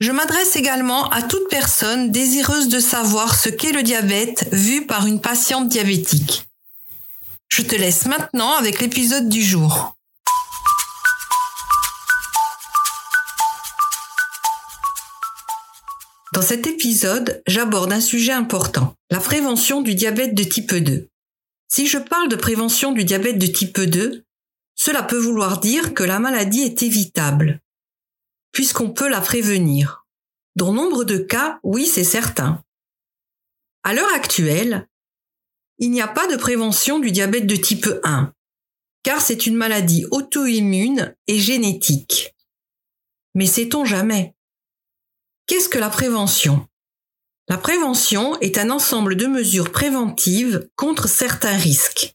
Je m'adresse également à toute personne désireuse de savoir ce qu'est le diabète vu par une patiente diabétique. Je te laisse maintenant avec l'épisode du jour. Dans cet épisode, j'aborde un sujet important, la prévention du diabète de type 2. Si je parle de prévention du diabète de type 2, cela peut vouloir dire que la maladie est évitable, puisqu'on peut la prévenir. Dans nombre de cas, oui, c'est certain. À l'heure actuelle, il n'y a pas de prévention du diabète de type 1, car c'est une maladie auto-immune et génétique. Mais sait-on jamais? Qu'est-ce que la prévention? La prévention est un ensemble de mesures préventives contre certains risques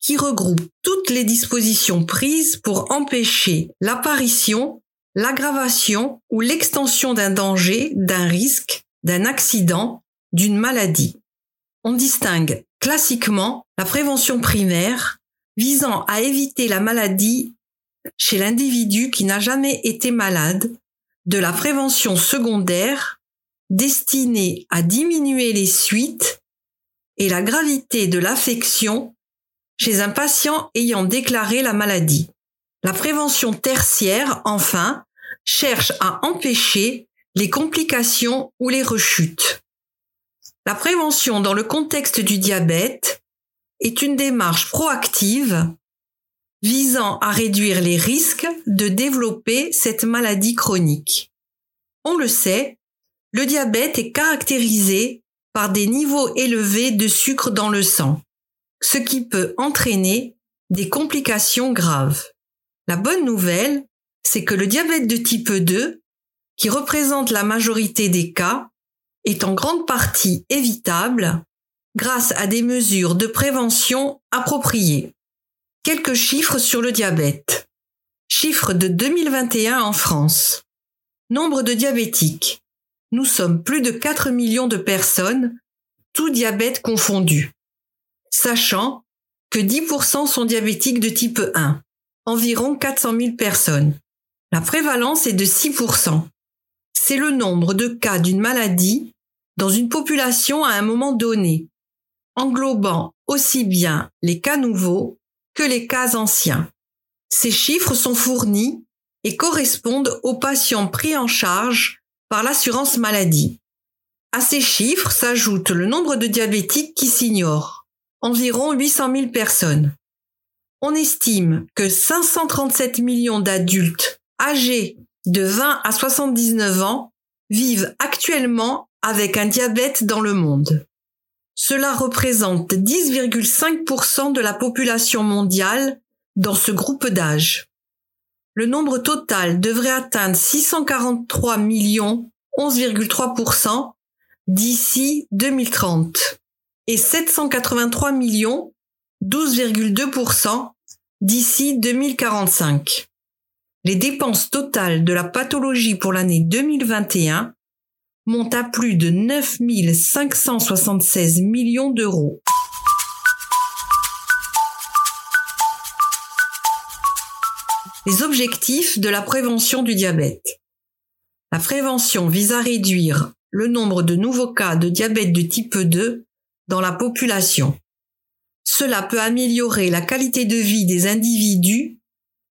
qui regroupe toutes les dispositions prises pour empêcher l'apparition, l'aggravation ou l'extension d'un danger, d'un risque, d'un accident, d'une maladie. On distingue classiquement la prévention primaire visant à éviter la maladie chez l'individu qui n'a jamais été malade, de la prévention secondaire destinée à diminuer les suites et la gravité de l'affection chez un patient ayant déclaré la maladie. La prévention tertiaire, enfin, cherche à empêcher les complications ou les rechutes. La prévention dans le contexte du diabète est une démarche proactive visant à réduire les risques de développer cette maladie chronique. On le sait, le diabète est caractérisé par des niveaux élevés de sucre dans le sang ce qui peut entraîner des complications graves. La bonne nouvelle, c'est que le diabète de type 2, qui représente la majorité des cas, est en grande partie évitable grâce à des mesures de prévention appropriées. Quelques chiffres sur le diabète. Chiffres de 2021 en France. Nombre de diabétiques. Nous sommes plus de 4 millions de personnes, tout diabète confondu sachant que 10% sont diabétiques de type 1, environ 400 000 personnes. La prévalence est de 6%. C'est le nombre de cas d'une maladie dans une population à un moment donné, englobant aussi bien les cas nouveaux que les cas anciens. Ces chiffres sont fournis et correspondent aux patients pris en charge par l'assurance maladie. À ces chiffres s'ajoute le nombre de diabétiques qui s'ignorent environ 800 000 personnes. On estime que 537 millions d'adultes âgés de 20 à 79 ans vivent actuellement avec un diabète dans le monde. Cela représente 10,5% de la population mondiale dans ce groupe d'âge. Le nombre total devrait atteindre 643 millions, 11,3% d'ici 2030 et 783 millions, 12,2% d'ici 2045. Les dépenses totales de la pathologie pour l'année 2021 montent à plus de 9 576 millions d'euros. Les objectifs de la prévention du diabète. La prévention vise à réduire le nombre de nouveaux cas de diabète de type 2 dans la population. Cela peut améliorer la qualité de vie des individus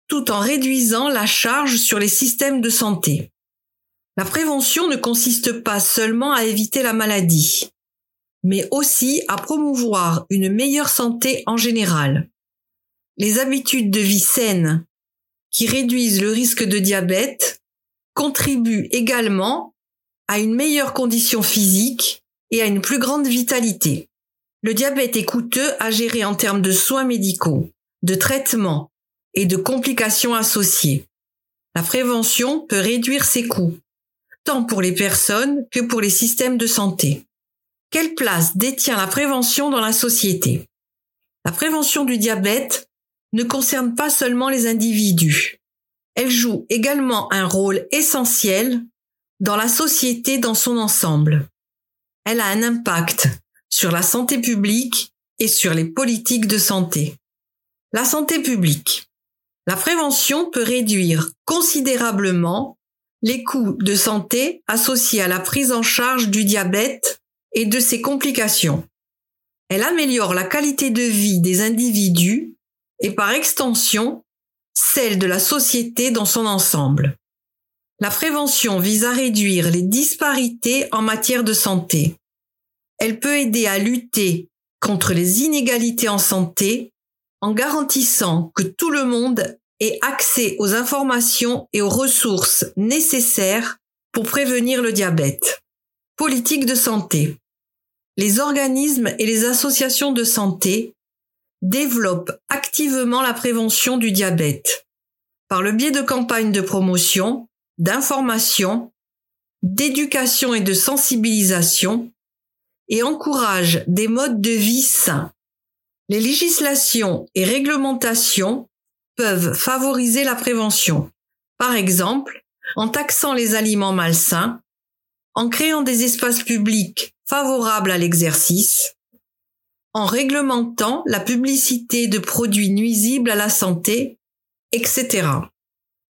tout en réduisant la charge sur les systèmes de santé. La prévention ne consiste pas seulement à éviter la maladie, mais aussi à promouvoir une meilleure santé en général. Les habitudes de vie saines qui réduisent le risque de diabète contribuent également à une meilleure condition physique et à une plus grande vitalité. Le diabète est coûteux à gérer en termes de soins médicaux, de traitements et de complications associées. La prévention peut réduire ses coûts, tant pour les personnes que pour les systèmes de santé. Quelle place détient la prévention dans la société? La prévention du diabète ne concerne pas seulement les individus. Elle joue également un rôle essentiel dans la société dans son ensemble. Elle a un impact sur la santé publique et sur les politiques de santé. La santé publique. La prévention peut réduire considérablement les coûts de santé associés à la prise en charge du diabète et de ses complications. Elle améliore la qualité de vie des individus et par extension celle de la société dans son ensemble. La prévention vise à réduire les disparités en matière de santé. Elle peut aider à lutter contre les inégalités en santé en garantissant que tout le monde ait accès aux informations et aux ressources nécessaires pour prévenir le diabète. Politique de santé. Les organismes et les associations de santé développe activement la prévention du diabète par le biais de campagnes de promotion, d'information, d'éducation et de sensibilisation et encourage des modes de vie sains. Les législations et réglementations peuvent favoriser la prévention. Par exemple, en taxant les aliments malsains, en créant des espaces publics favorables à l'exercice, en réglementant la publicité de produits nuisibles à la santé, etc.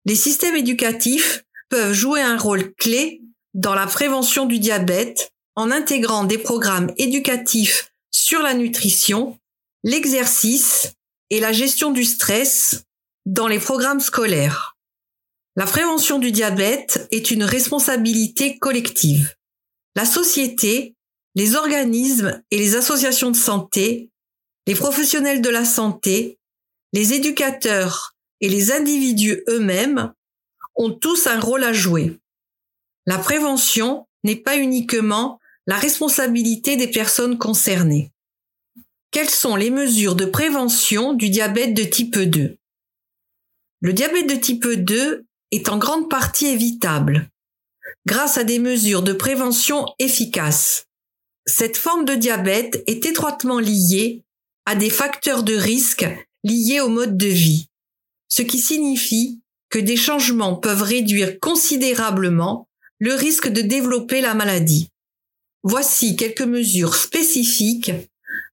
Les systèmes éducatifs peuvent jouer un rôle clé dans la prévention du diabète en intégrant des programmes éducatifs sur la nutrition, l'exercice et la gestion du stress dans les programmes scolaires. La prévention du diabète est une responsabilité collective. La société les organismes et les associations de santé, les professionnels de la santé, les éducateurs et les individus eux-mêmes ont tous un rôle à jouer. La prévention n'est pas uniquement la responsabilité des personnes concernées. Quelles sont les mesures de prévention du diabète de type 2 Le diabète de type 2 est en grande partie évitable grâce à des mesures de prévention efficaces. Cette forme de diabète est étroitement liée à des facteurs de risque liés au mode de vie, ce qui signifie que des changements peuvent réduire considérablement le risque de développer la maladie. Voici quelques mesures spécifiques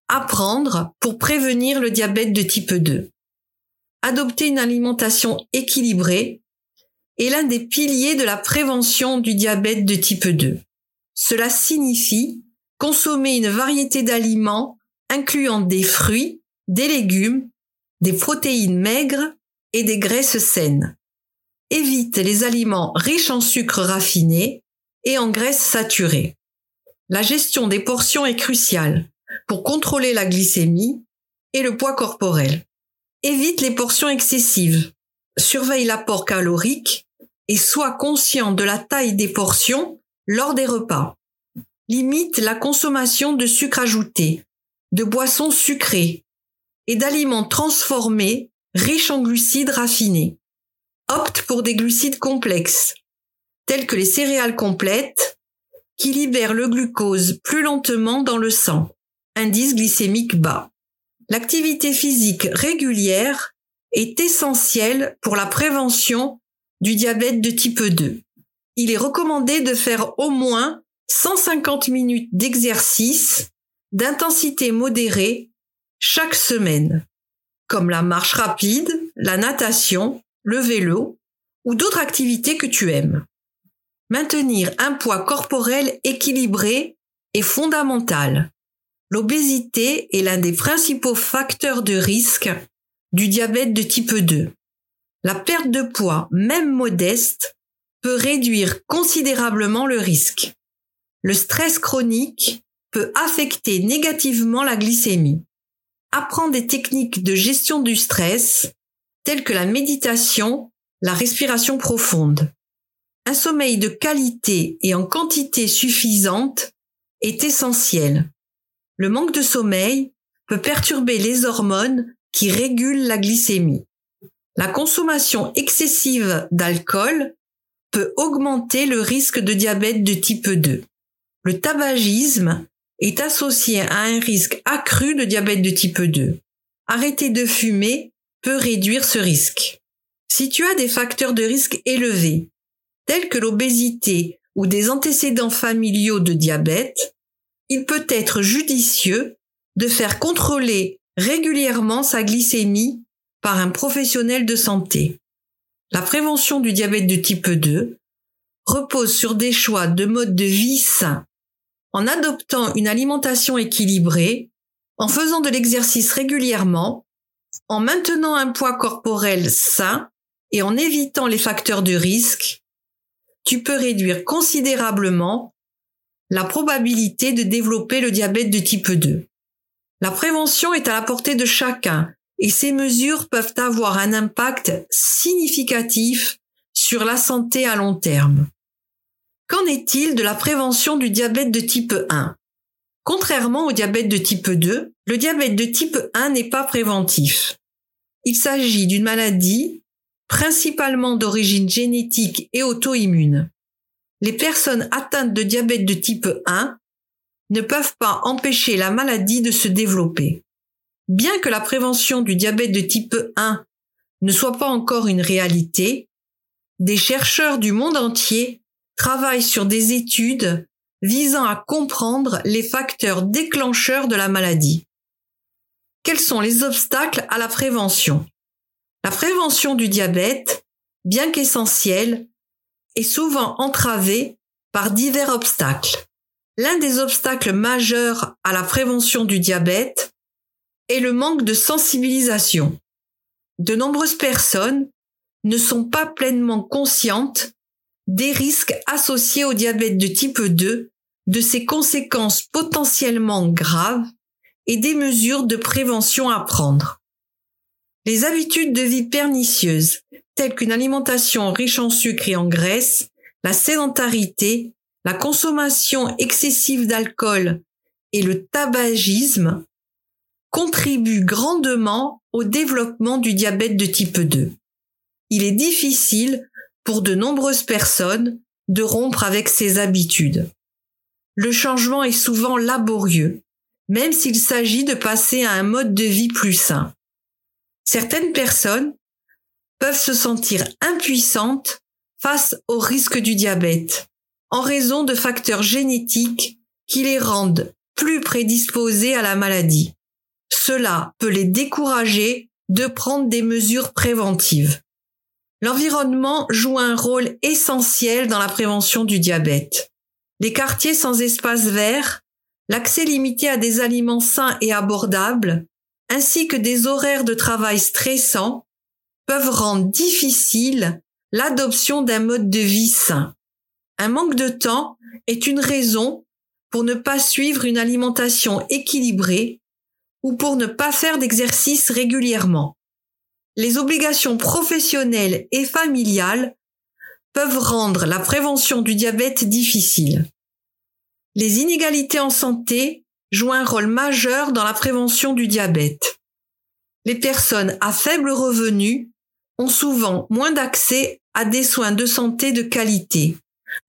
à prendre pour prévenir le diabète de type 2. Adopter une alimentation équilibrée est l'un des piliers de la prévention du diabète de type 2. Cela signifie consommer une variété d'aliments incluant des fruits, des légumes, des protéines maigres et des graisses saines. Évite les aliments riches en sucre raffiné et en graisses saturées. La gestion des portions est cruciale pour contrôler la glycémie et le poids corporel. Évite les portions excessives. Surveille l'apport calorique et sois conscient de la taille des portions lors des repas limite la consommation de sucre ajouté, de boissons sucrées et d'aliments transformés riches en glucides raffinés. Opte pour des glucides complexes, tels que les céréales complètes, qui libèrent le glucose plus lentement dans le sang. Indice glycémique bas. L'activité physique régulière est essentielle pour la prévention du diabète de type 2. Il est recommandé de faire au moins 150 minutes d'exercice d'intensité modérée chaque semaine, comme la marche rapide, la natation, le vélo ou d'autres activités que tu aimes. Maintenir un poids corporel équilibré est fondamental. L'obésité est l'un des principaux facteurs de risque du diabète de type 2. La perte de poids, même modeste, peut réduire considérablement le risque. Le stress chronique peut affecter négativement la glycémie. Apprendre des techniques de gestion du stress, telles que la méditation, la respiration profonde. Un sommeil de qualité et en quantité suffisante est essentiel. Le manque de sommeil peut perturber les hormones qui régulent la glycémie. La consommation excessive d'alcool peut augmenter le risque de diabète de type 2. Le tabagisme est associé à un risque accru de diabète de type 2. Arrêter de fumer peut réduire ce risque. Si tu as des facteurs de risque élevés, tels que l'obésité ou des antécédents familiaux de diabète, il peut être judicieux de faire contrôler régulièrement sa glycémie par un professionnel de santé. La prévention du diabète de type 2 repose sur des choix de mode de vie sains, en adoptant une alimentation équilibrée, en faisant de l'exercice régulièrement, en maintenant un poids corporel sain et en évitant les facteurs de risque, tu peux réduire considérablement la probabilité de développer le diabète de type 2. La prévention est à la portée de chacun et ces mesures peuvent avoir un impact significatif sur la santé à long terme. Qu'en est-il de la prévention du diabète de type 1 Contrairement au diabète de type 2, le diabète de type 1 n'est pas préventif. Il s'agit d'une maladie principalement d'origine génétique et auto-immune. Les personnes atteintes de diabète de type 1 ne peuvent pas empêcher la maladie de se développer. Bien que la prévention du diabète de type 1 ne soit pas encore une réalité, des chercheurs du monde entier travaillent sur des études visant à comprendre les facteurs déclencheurs de la maladie. Quels sont les obstacles à la prévention? La prévention du diabète, bien qu'essentielle, est souvent entravée par divers obstacles. L'un des obstacles majeurs à la prévention du diabète et le manque de sensibilisation. De nombreuses personnes ne sont pas pleinement conscientes des risques associés au diabète de type 2, de ses conséquences potentiellement graves et des mesures de prévention à prendre. Les habitudes de vie pernicieuses, telles qu'une alimentation riche en sucre et en graisse, la sédentarité, la consommation excessive d'alcool et le tabagisme contribue grandement au développement du diabète de type 2. Il est difficile pour de nombreuses personnes de rompre avec ces habitudes. Le changement est souvent laborieux, même s'il s'agit de passer à un mode de vie plus sain. Certaines personnes peuvent se sentir impuissantes face au risque du diabète, en raison de facteurs génétiques qui les rendent plus prédisposés à la maladie. Cela peut les décourager de prendre des mesures préventives. L'environnement joue un rôle essentiel dans la prévention du diabète. Les quartiers sans espace vert, l'accès limité à des aliments sains et abordables, ainsi que des horaires de travail stressants, peuvent rendre difficile l'adoption d'un mode de vie sain. Un manque de temps est une raison pour ne pas suivre une alimentation équilibrée ou pour ne pas faire d'exercice régulièrement. Les obligations professionnelles et familiales peuvent rendre la prévention du diabète difficile. Les inégalités en santé jouent un rôle majeur dans la prévention du diabète. Les personnes à faible revenu ont souvent moins d'accès à des soins de santé de qualité,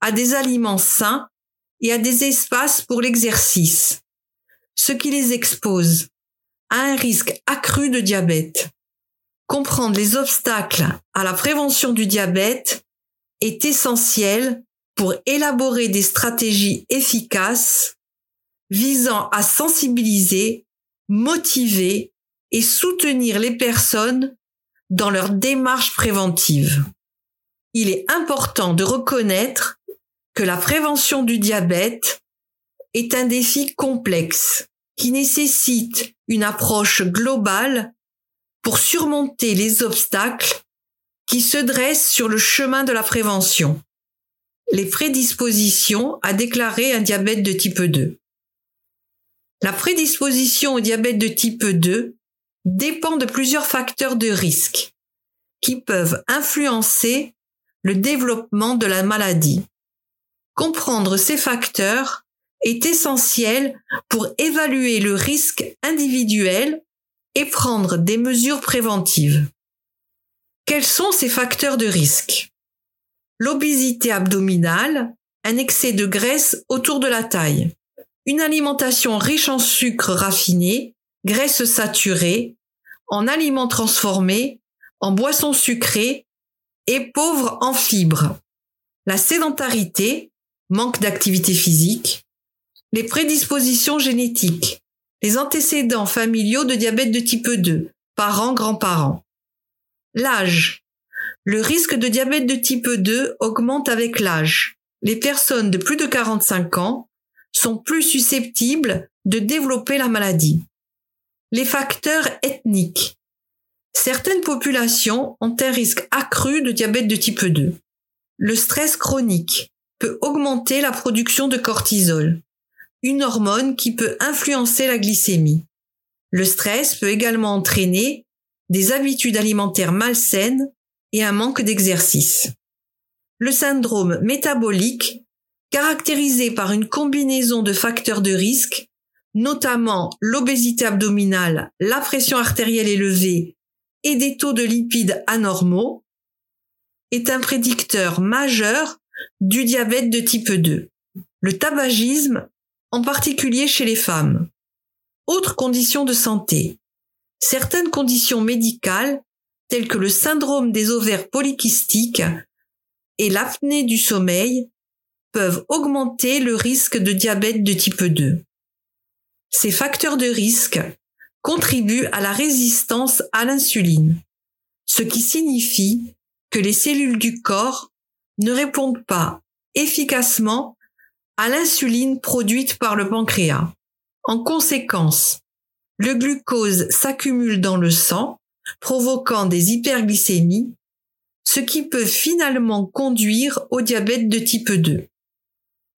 à des aliments sains et à des espaces pour l'exercice, ce qui les expose à un risque accru de diabète. Comprendre les obstacles à la prévention du diabète est essentiel pour élaborer des stratégies efficaces visant à sensibiliser, motiver et soutenir les personnes dans leur démarche préventive. Il est important de reconnaître que la prévention du diabète est un défi complexe qui nécessite une approche globale pour surmonter les obstacles qui se dressent sur le chemin de la prévention. Les prédispositions à déclarer un diabète de type 2. La prédisposition au diabète de type 2 dépend de plusieurs facteurs de risque qui peuvent influencer le développement de la maladie. Comprendre ces facteurs est essentiel pour évaluer le risque individuel et prendre des mesures préventives. Quels sont ces facteurs de risque? L'obésité abdominale, un excès de graisse autour de la taille, une alimentation riche en sucre raffiné, graisse saturée, en aliments transformés, en boissons sucrées et pauvres en fibres. La sédentarité, manque d'activité physique, les prédispositions génétiques, les antécédents familiaux de diabète de type 2, parents, grands-parents. L'âge. Le risque de diabète de type 2 augmente avec l'âge. Les personnes de plus de 45 ans sont plus susceptibles de développer la maladie. Les facteurs ethniques. Certaines populations ont un risque accru de diabète de type 2. Le stress chronique peut augmenter la production de cortisol une hormone qui peut influencer la glycémie. Le stress peut également entraîner des habitudes alimentaires malsaines et un manque d'exercice. Le syndrome métabolique, caractérisé par une combinaison de facteurs de risque, notamment l'obésité abdominale, la pression artérielle élevée et des taux de lipides anormaux, est un prédicteur majeur du diabète de type 2. Le tabagisme en particulier chez les femmes. Autres conditions de santé. Certaines conditions médicales, telles que le syndrome des ovaires polykystiques et l'apnée du sommeil, peuvent augmenter le risque de diabète de type 2. Ces facteurs de risque contribuent à la résistance à l'insuline, ce qui signifie que les cellules du corps ne répondent pas efficacement à l'insuline produite par le pancréas. En conséquence, le glucose s'accumule dans le sang, provoquant des hyperglycémies, ce qui peut finalement conduire au diabète de type 2.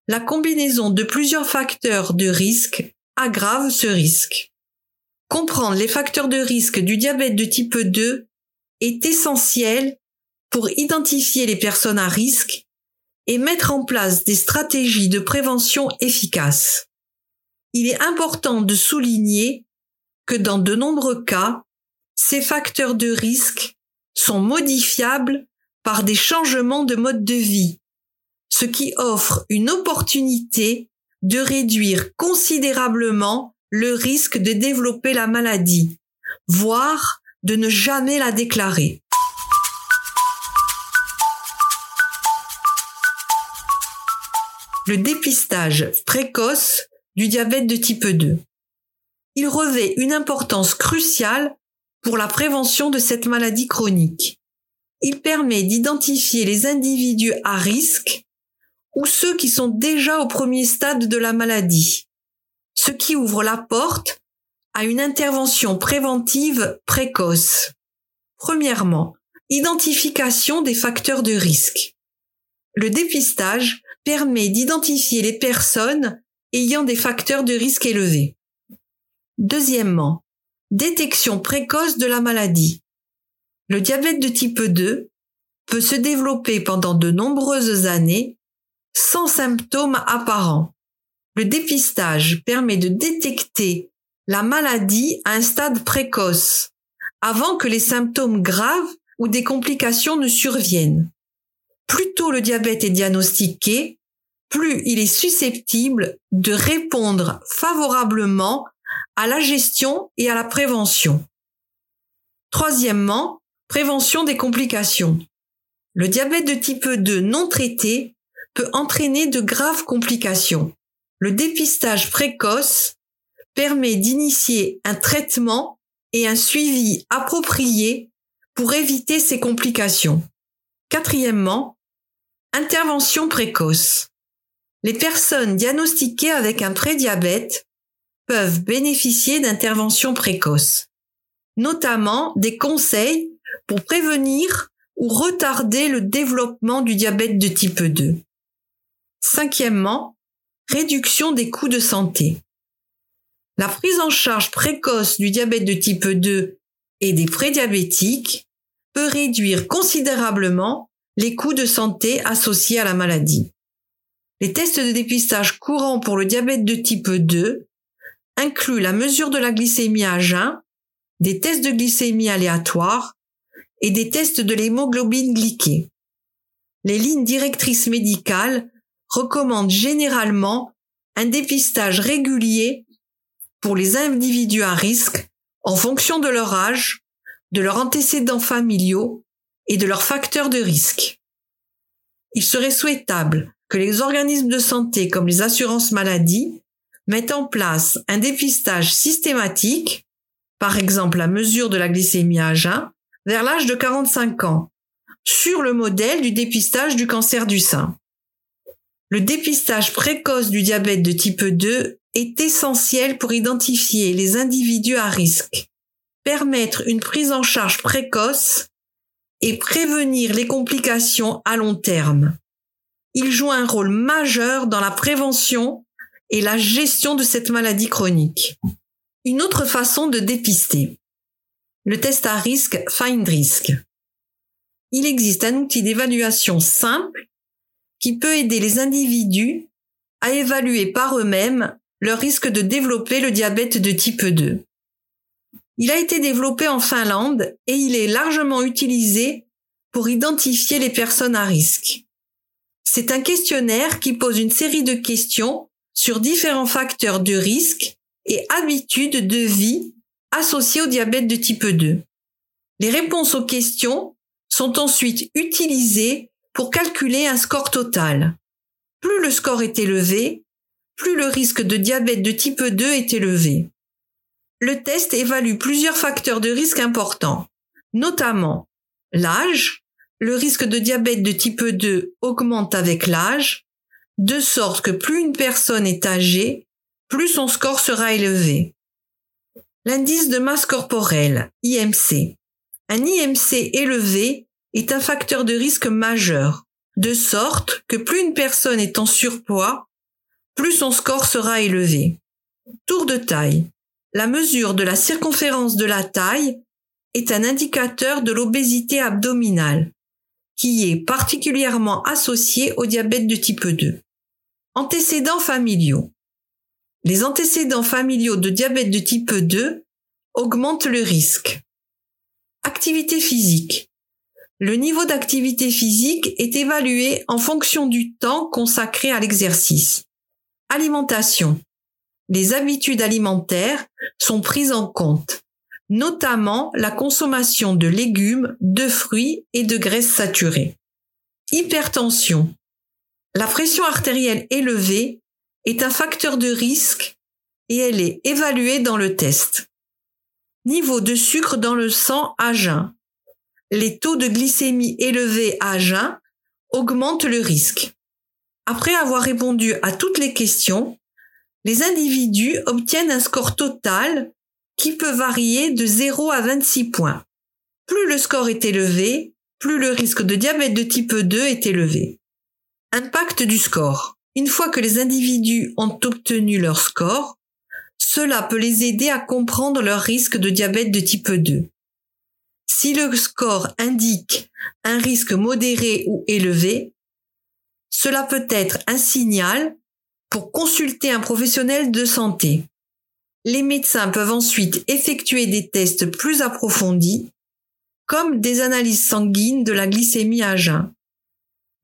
La combinaison de plusieurs facteurs de risque aggrave ce risque. Comprendre les facteurs de risque du diabète de type 2 est essentiel pour identifier les personnes à risque et mettre en place des stratégies de prévention efficaces. Il est important de souligner que dans de nombreux cas, ces facteurs de risque sont modifiables par des changements de mode de vie, ce qui offre une opportunité de réduire considérablement le risque de développer la maladie, voire de ne jamais la déclarer. le dépistage précoce du diabète de type 2. Il revêt une importance cruciale pour la prévention de cette maladie chronique. Il permet d'identifier les individus à risque ou ceux qui sont déjà au premier stade de la maladie, ce qui ouvre la porte à une intervention préventive précoce. Premièrement, identification des facteurs de risque. Le dépistage permet d'identifier les personnes ayant des facteurs de risque élevés. Deuxièmement, détection précoce de la maladie. Le diabète de type 2 peut se développer pendant de nombreuses années sans symptômes apparents. Le dépistage permet de détecter la maladie à un stade précoce, avant que les symptômes graves ou des complications ne surviennent plus tôt le diabète est diagnostiqué, plus il est susceptible de répondre favorablement à la gestion et à la prévention. Troisièmement, prévention des complications. Le diabète de type 2 non traité peut entraîner de graves complications. Le dépistage précoce permet d'initier un traitement et un suivi approprié pour éviter ces complications. Quatrièmement, intervention précoce. Les personnes diagnostiquées avec un prédiabète peuvent bénéficier d'interventions précoces, notamment des conseils pour prévenir ou retarder le développement du diabète de type 2. Cinquièmement, réduction des coûts de santé. La prise en charge précoce du diabète de type 2 et des prédiabétiques peut réduire considérablement les coûts de santé associés à la maladie. Les tests de dépistage courants pour le diabète de type 2 incluent la mesure de la glycémie à jeun, des tests de glycémie aléatoires et des tests de l'hémoglobine glyquée. Les lignes directrices médicales recommandent généralement un dépistage régulier pour les individus à risque en fonction de leur âge, de leurs antécédents familiaux et de leurs facteurs de risque. Il serait souhaitable que les organismes de santé comme les assurances maladie mettent en place un dépistage systématique, par exemple la mesure de la glycémie à jeun, vers l'âge de 45 ans, sur le modèle du dépistage du cancer du sein. Le dépistage précoce du diabète de type 2 est essentiel pour identifier les individus à risque, permettre une prise en charge précoce et prévenir les complications à long terme. Il joue un rôle majeur dans la prévention et la gestion de cette maladie chronique. Une autre façon de dépister. Le test à risque Find Risk. Il existe un outil d'évaluation simple qui peut aider les individus à évaluer par eux-mêmes leur risque de développer le diabète de type 2. Il a été développé en Finlande et il est largement utilisé pour identifier les personnes à risque. C'est un questionnaire qui pose une série de questions sur différents facteurs de risque et habitudes de vie associés au diabète de type 2. Les réponses aux questions sont ensuite utilisées pour calculer un score total. Plus le score est élevé, plus le risque de diabète de type 2 est élevé. Le test évalue plusieurs facteurs de risque importants, notamment l'âge, le risque de diabète de type 2 augmente avec l'âge, de sorte que plus une personne est âgée, plus son score sera élevé. L'indice de masse corporelle, IMC. Un IMC élevé est un facteur de risque majeur, de sorte que plus une personne est en surpoids, plus son score sera élevé. Tour de taille. La mesure de la circonférence de la taille est un indicateur de l'obésité abdominale, qui est particulièrement associé au diabète de type 2. Antécédents familiaux. Les antécédents familiaux de diabète de type 2 augmentent le risque. Activité physique. Le niveau d'activité physique est évalué en fonction du temps consacré à l'exercice. Alimentation. Les habitudes alimentaires sont prises en compte, notamment la consommation de légumes, de fruits et de graisses saturées. Hypertension. La pression artérielle élevée est un facteur de risque et elle est évaluée dans le test. Niveau de sucre dans le sang à jeun. Les taux de glycémie élevés à jeun augmentent le risque. Après avoir répondu à toutes les questions, les individus obtiennent un score total qui peut varier de 0 à 26 points. Plus le score est élevé, plus le risque de diabète de type 2 est élevé. Impact du score. Une fois que les individus ont obtenu leur score, cela peut les aider à comprendre leur risque de diabète de type 2. Si le score indique un risque modéré ou élevé, cela peut être un signal pour consulter un professionnel de santé. Les médecins peuvent ensuite effectuer des tests plus approfondis, comme des analyses sanguines de la glycémie à jeun,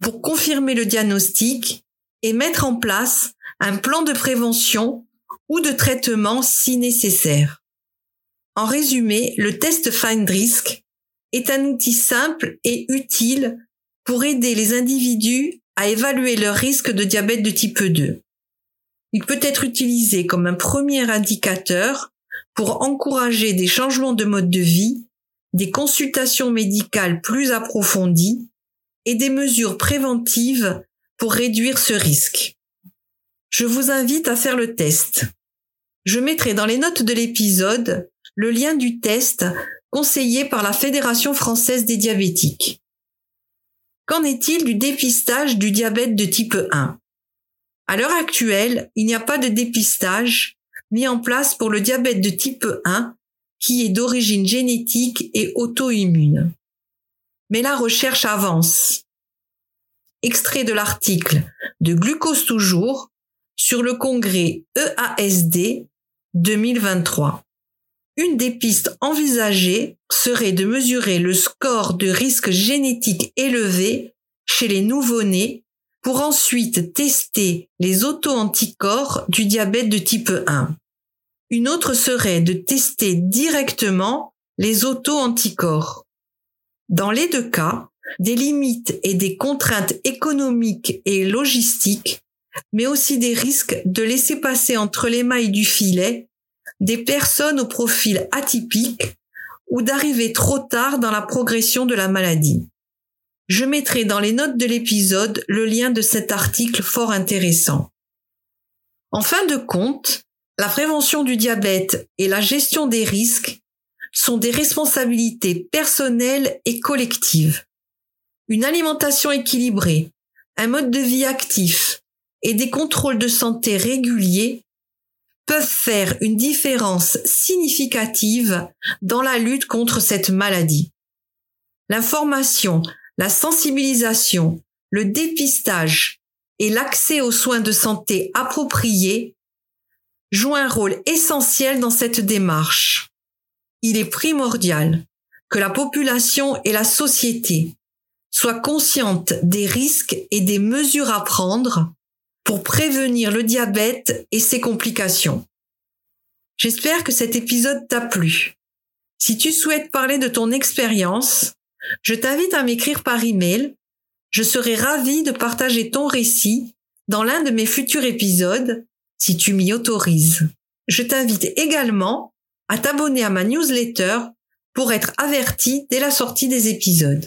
pour confirmer le diagnostic et mettre en place un plan de prévention ou de traitement si nécessaire. En résumé, le test Find Risk est un outil simple et utile pour aider les individus à évaluer leur risque de diabète de type 2. Il peut être utilisé comme un premier indicateur pour encourager des changements de mode de vie, des consultations médicales plus approfondies et des mesures préventives pour réduire ce risque. Je vous invite à faire le test. Je mettrai dans les notes de l'épisode le lien du test conseillé par la Fédération française des diabétiques. Qu'en est-il du dépistage du diabète de type 1 À l'heure actuelle, il n'y a pas de dépistage mis en place pour le diabète de type 1 qui est d'origine génétique et auto-immune. Mais la recherche avance. Extrait de l'article de Glucose toujours sur le congrès EASD 2023. Une des pistes envisagées serait de mesurer le score de risque génétique élevé chez les nouveau-nés pour ensuite tester les auto-anticorps du diabète de type 1. Une autre serait de tester directement les auto-anticorps. Dans les deux cas, des limites et des contraintes économiques et logistiques, mais aussi des risques de laisser passer entre les mailles du filet des personnes au profil atypique ou d'arriver trop tard dans la progression de la maladie. Je mettrai dans les notes de l'épisode le lien de cet article fort intéressant. En fin de compte, la prévention du diabète et la gestion des risques sont des responsabilités personnelles et collectives. Une alimentation équilibrée, un mode de vie actif et des contrôles de santé réguliers peuvent faire une différence significative dans la lutte contre cette maladie. L'information, la sensibilisation, le dépistage et l'accès aux soins de santé appropriés jouent un rôle essentiel dans cette démarche. Il est primordial que la population et la société soient conscientes des risques et des mesures à prendre pour prévenir le diabète et ses complications. J'espère que cet épisode t'a plu. Si tu souhaites parler de ton expérience, je t'invite à m'écrire par email. Je serai ravie de partager ton récit dans l'un de mes futurs épisodes si tu m'y autorises. Je t'invite également à t'abonner à ma newsletter pour être averti dès la sortie des épisodes.